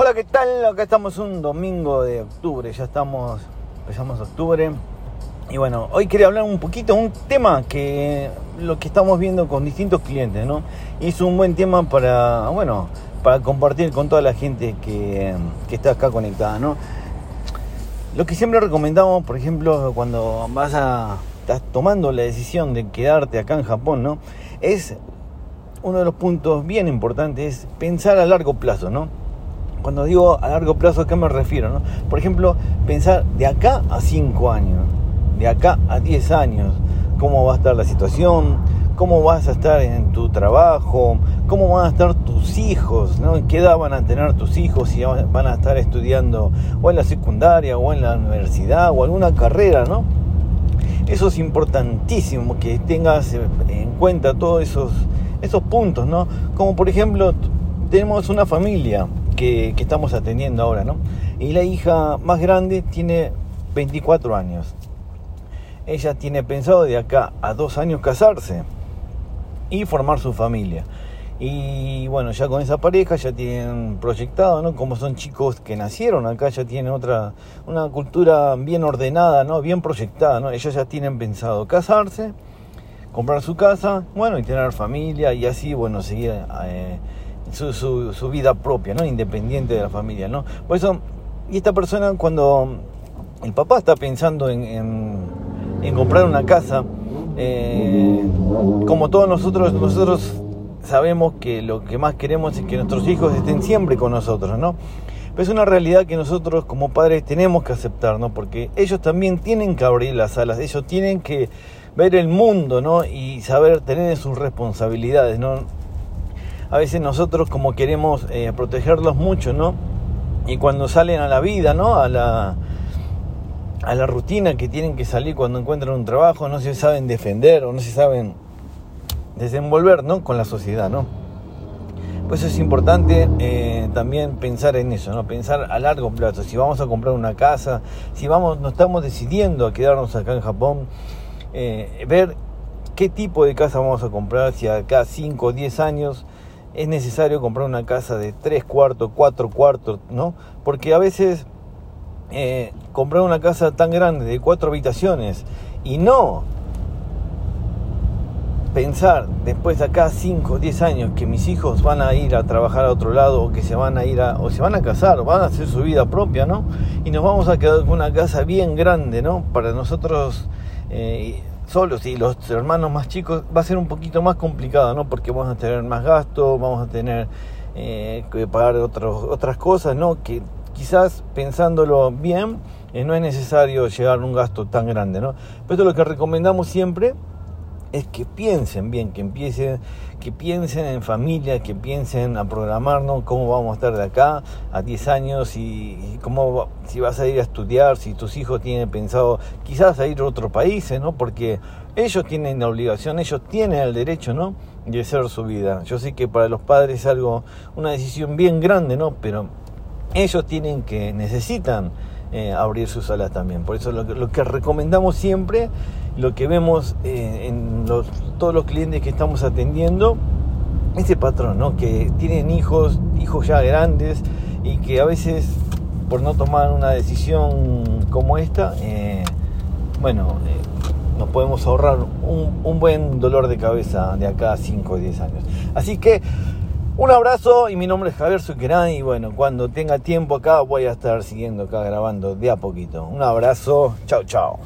Hola, ¿qué tal? Acá estamos un domingo de octubre, ya estamos, empezamos octubre. Y bueno, hoy quería hablar un poquito un tema que lo que estamos viendo con distintos clientes, ¿no? Y es un buen tema para, bueno, para compartir con toda la gente que, que está acá conectada, ¿no? Lo que siempre recomendamos, por ejemplo, cuando vas a, estás tomando la decisión de quedarte acá en Japón, ¿no? Es uno de los puntos bien importantes, es pensar a largo plazo, ¿no? Cuando digo a largo plazo, ¿a qué me refiero? No? Por ejemplo, pensar de acá a 5 años, de acá a 10 años, cómo va a estar la situación, cómo vas a estar en tu trabajo, cómo van a estar tus hijos, ¿no? qué edad van a tener tus hijos, si van a estar estudiando o en la secundaria o en la universidad o alguna carrera, ¿no? Eso es importantísimo que tengas en cuenta todos esos, esos puntos, ¿no? Como por ejemplo, tenemos una familia que, estamos atendiendo ahora, ¿no? Y la hija más grande tiene 24 años. Ella tiene pensado de acá a dos años casarse y formar su familia. Y bueno, ya con esa pareja ya tienen proyectado, ¿no? Como son chicos que nacieron acá, ya tienen otra, una cultura bien ordenada, ¿no? Bien proyectada, ¿no? Ellos ya tienen pensado casarse, comprar su casa, bueno, y tener familia y así, bueno, seguir eh, su, su, vida propia, ¿no? Independiente de la familia, ¿no? Por eso, y esta persona cuando el papá está pensando en, en, comprar una casa, eh, como todos nosotros, nosotros sabemos que lo que más queremos es que nuestros hijos estén siempre con nosotros, ¿no? Pero es una realidad que nosotros como padres tenemos que aceptar, ¿no? Porque ellos también tienen que abrir las alas, ellos tienen que ver el mundo, ¿no? Y saber tener sus responsabilidades, ¿no? A veces nosotros como queremos eh, protegerlos mucho, ¿no? Y cuando salen a la vida, ¿no? A la, a la rutina que tienen que salir cuando encuentran un trabajo, no se saben defender o no se saben desenvolver, ¿no? Con la sociedad, ¿no? Pues es importante eh, también pensar en eso, ¿no? Pensar a largo plazo. Si vamos a comprar una casa, si vamos, nos estamos decidiendo a quedarnos acá en Japón, eh, ver qué tipo de casa vamos a comprar, si acá 5 o 10 años es necesario comprar una casa de 3 cuartos, 4 cuartos, ¿no? Porque a veces eh, comprar una casa tan grande de 4 habitaciones y no pensar después de acá 5 10 años que mis hijos van a ir a trabajar a otro lado o que se van a ir a, o se van a casar van a hacer su vida propia, ¿no? Y nos vamos a quedar con una casa bien grande, ¿no? Para nosotros eh, solos y los hermanos más chicos va a ser un poquito más complicado, ¿no? Porque vamos a tener más gastos, vamos a tener eh, que pagar otros, otras cosas, ¿no? Que quizás pensándolo bien eh, no es necesario llegar a un gasto tan grande, ¿no? Pero esto es lo que recomendamos siempre es que piensen bien, que empiecen, que piensen en familia, que piensen a programarnos cómo vamos a estar de acá a 10 años y, cómo si vas a ir a estudiar, si tus hijos tienen pensado quizás a ir a otro país, ¿no? Porque ellos tienen la obligación, ellos tienen el derecho, ¿no? De hacer su vida. Yo sé que para los padres es algo, una decisión bien grande, ¿no? Pero ellos tienen que, necesitan eh, abrir sus alas también. Por eso lo que recomendamos siempre lo que vemos eh, en todos los clientes que estamos atendiendo, ese patrón, ¿no? que tienen hijos, hijos ya grandes y que a veces por no tomar una decisión como esta, eh, bueno, eh, nos podemos ahorrar un, un, buen dolor de cabeza de acá a 5 o 10 años. Así que un abrazo y mi nombre es Javier Suquerán y bueno, cuando tenga tiempo acá voy a estar siguiendo acá grabando de a poquito. Un abrazo, chao chao.